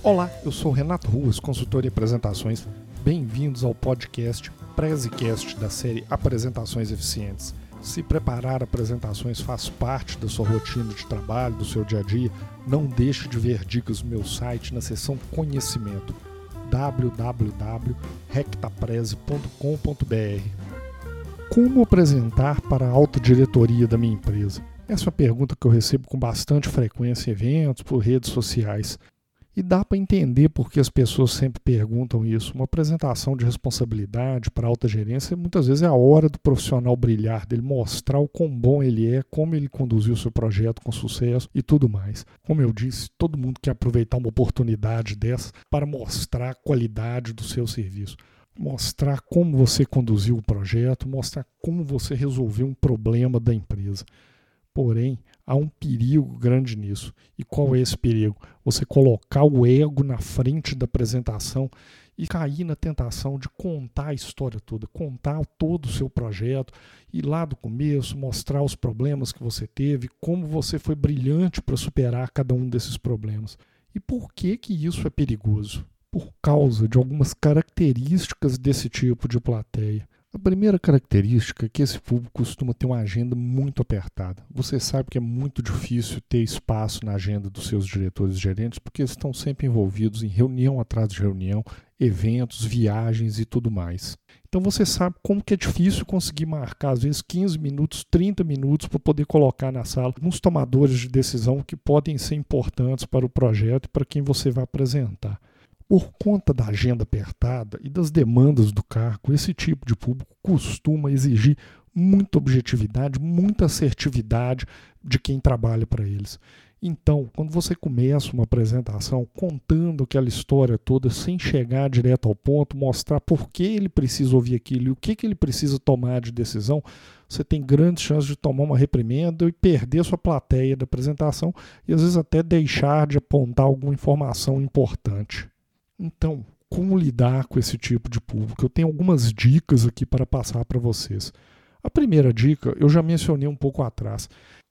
Olá, eu sou Renato Ruas, consultor em apresentações. Bem-vindos ao podcast Prezecast da série Apresentações Eficientes. Se preparar apresentações faz parte da sua rotina de trabalho, do seu dia a dia, não deixe de ver dicas no meu site na seção Conhecimento www.rectapreze.com.br. Como apresentar para a alta diretoria da minha empresa? Essa é uma pergunta que eu recebo com bastante frequência em eventos, por redes sociais. E dá para entender porque as pessoas sempre perguntam isso. Uma apresentação de responsabilidade para alta gerência muitas vezes é a hora do profissional brilhar, dele mostrar o quão bom ele é, como ele conduziu o seu projeto com sucesso e tudo mais. Como eu disse, todo mundo quer aproveitar uma oportunidade dessa para mostrar a qualidade do seu serviço. Mostrar como você conduziu o projeto, mostrar como você resolveu um problema da empresa. Porém, há um perigo grande nisso. E qual é esse perigo? Você colocar o ego na frente da apresentação e cair na tentação de contar a história toda, contar todo o seu projeto, ir lá do começo, mostrar os problemas que você teve, como você foi brilhante para superar cada um desses problemas. E por que que isso é perigoso? Por causa de algumas características desse tipo de plateia. A primeira característica é que esse público costuma ter uma agenda muito apertada. Você sabe que é muito difícil ter espaço na agenda dos seus diretores e gerentes porque eles estão sempre envolvidos em reunião atrás de reunião, eventos, viagens e tudo mais. Então você sabe como que é difícil conseguir marcar às vezes 15 minutos, 30 minutos para poder colocar na sala alguns tomadores de decisão que podem ser importantes para o projeto e para quem você vai apresentar. Por conta da agenda apertada e das demandas do cargo, esse tipo de público costuma exigir muita objetividade, muita assertividade de quem trabalha para eles. Então, quando você começa uma apresentação contando aquela história toda sem chegar direto ao ponto, mostrar por que ele precisa ouvir aquilo e o que, que ele precisa tomar de decisão, você tem grandes chances de tomar uma reprimenda e perder sua plateia da apresentação e às vezes até deixar de apontar alguma informação importante. Então, como lidar com esse tipo de público? Eu tenho algumas dicas aqui para passar para vocês. A primeira dica, eu já mencionei um pouco atrás,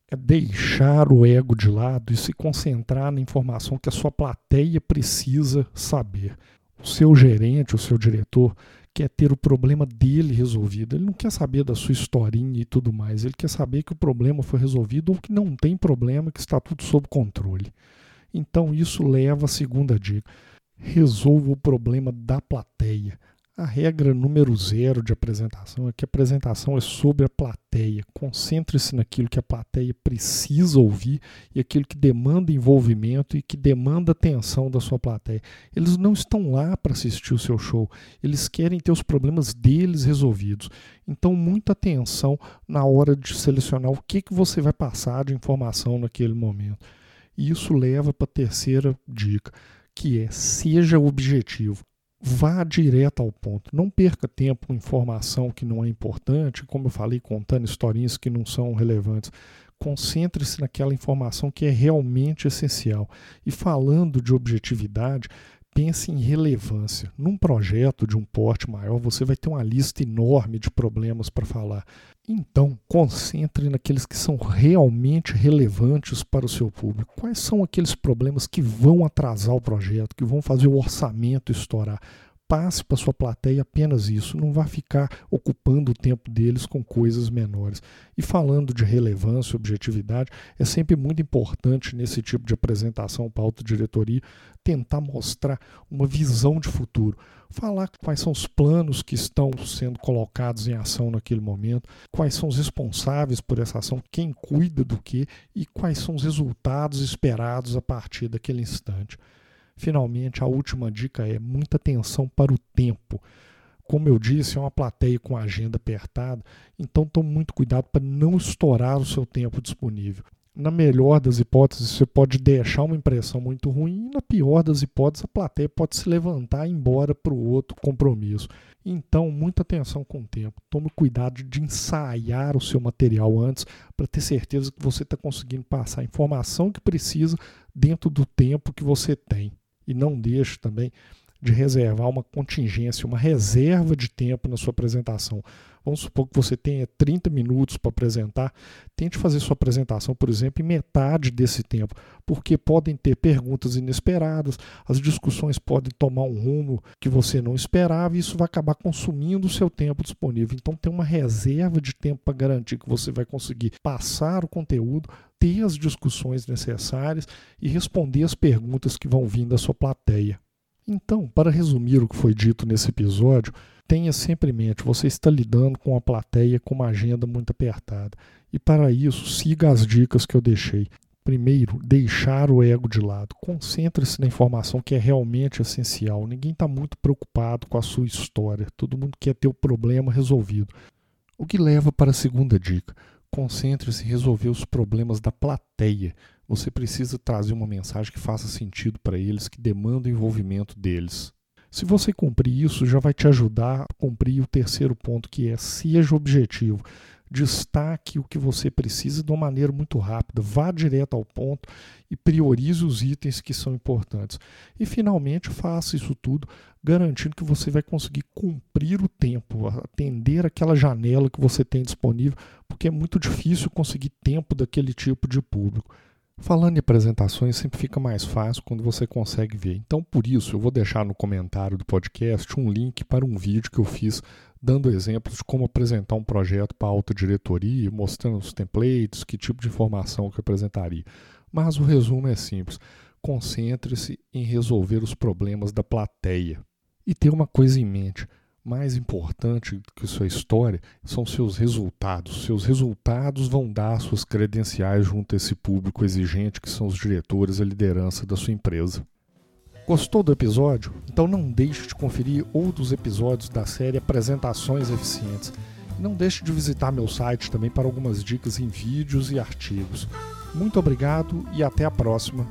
é deixar o ego de lado e se concentrar na informação que a sua plateia precisa saber. O seu gerente, o seu diretor, quer ter o problema dele resolvido. Ele não quer saber da sua historinha e tudo mais. Ele quer saber que o problema foi resolvido ou que não tem problema, que está tudo sob controle. Então, isso leva à segunda dica resolva o problema da plateia. A regra número zero de apresentação é que a apresentação é sobre a plateia. Concentre-se naquilo que a plateia precisa ouvir e aquilo que demanda envolvimento e que demanda atenção da sua plateia. Eles não estão lá para assistir o seu show, eles querem ter os problemas deles resolvidos. Então, muita atenção na hora de selecionar o que, que você vai passar de informação naquele momento. E isso leva para a terceira dica que é seja objetivo. Vá direto ao ponto. Não perca tempo com informação que não é importante, como eu falei, contando historinhas que não são relevantes. Concentre-se naquela informação que é realmente essencial. E falando de objetividade, pense em relevância. Num projeto de um porte maior, você vai ter uma lista enorme de problemas para falar. Então, concentre naqueles que são realmente relevantes para o seu público. Quais são aqueles problemas que vão atrasar o projeto, que vão fazer o orçamento estourar? Passe para sua plateia apenas isso, não vá ficar ocupando o tempo deles com coisas menores. E falando de relevância objetividade, é sempre muito importante nesse tipo de apresentação para a autodiretoria tentar mostrar uma visão de futuro, falar quais são os planos que estão sendo colocados em ação naquele momento, quais são os responsáveis por essa ação, quem cuida do que e quais são os resultados esperados a partir daquele instante. Finalmente, a última dica é muita atenção para o tempo. Como eu disse, é uma plateia com agenda apertada, então tome muito cuidado para não estourar o seu tempo disponível. Na melhor das hipóteses, você pode deixar uma impressão muito ruim, e na pior das hipóteses, a plateia pode se levantar e ir embora para o outro compromisso. Então, muita atenção com o tempo. Tome cuidado de ensaiar o seu material antes para ter certeza que você está conseguindo passar a informação que precisa dentro do tempo que você tem e não deixe também de reservar uma contingência, uma reserva de tempo na sua apresentação. Vamos supor que você tenha 30 minutos para apresentar. Tente fazer sua apresentação, por exemplo, em metade desse tempo, porque podem ter perguntas inesperadas, as discussões podem tomar um rumo que você não esperava e isso vai acabar consumindo o seu tempo disponível. Então, tem uma reserva de tempo para garantir que você vai conseguir passar o conteúdo, ter as discussões necessárias e responder as perguntas que vão vir da sua plateia. Então, para resumir o que foi dito nesse episódio, tenha sempre em mente, você está lidando com a plateia com uma agenda muito apertada. E para isso, siga as dicas que eu deixei. Primeiro, deixar o ego de lado. Concentre-se na informação que é realmente essencial. Ninguém está muito preocupado com a sua história. Todo mundo quer ter o problema resolvido. O que leva para a segunda dica. Concentre-se em resolver os problemas da plateia. Você precisa trazer uma mensagem que faça sentido para eles, que demanda o envolvimento deles. Se você cumprir isso, já vai te ajudar a cumprir o terceiro ponto, que é seja objetivo. Destaque o que você precisa de uma maneira muito rápida, vá direto ao ponto e priorize os itens que são importantes. E finalmente faça isso tudo garantindo que você vai conseguir cumprir o tempo, atender aquela janela que você tem disponível, porque é muito difícil conseguir tempo daquele tipo de público. Falando em apresentações, sempre fica mais fácil quando você consegue ver. Então, por isso, eu vou deixar no comentário do podcast um link para um vídeo que eu fiz dando exemplos de como apresentar um projeto para alta diretoria, mostrando os templates, que tipo de informação que eu apresentaria. Mas o resumo é simples: concentre-se em resolver os problemas da plateia. E ter uma coisa em mente: mais importante que sua história são seus resultados. Seus resultados vão dar suas credenciais junto a esse público exigente que são os diretores, a liderança da sua empresa. Gostou do episódio? Então não deixe de conferir outros episódios da série Apresentações Eficientes. E não deixe de visitar meu site também para algumas dicas em vídeos e artigos. Muito obrigado e até a próxima.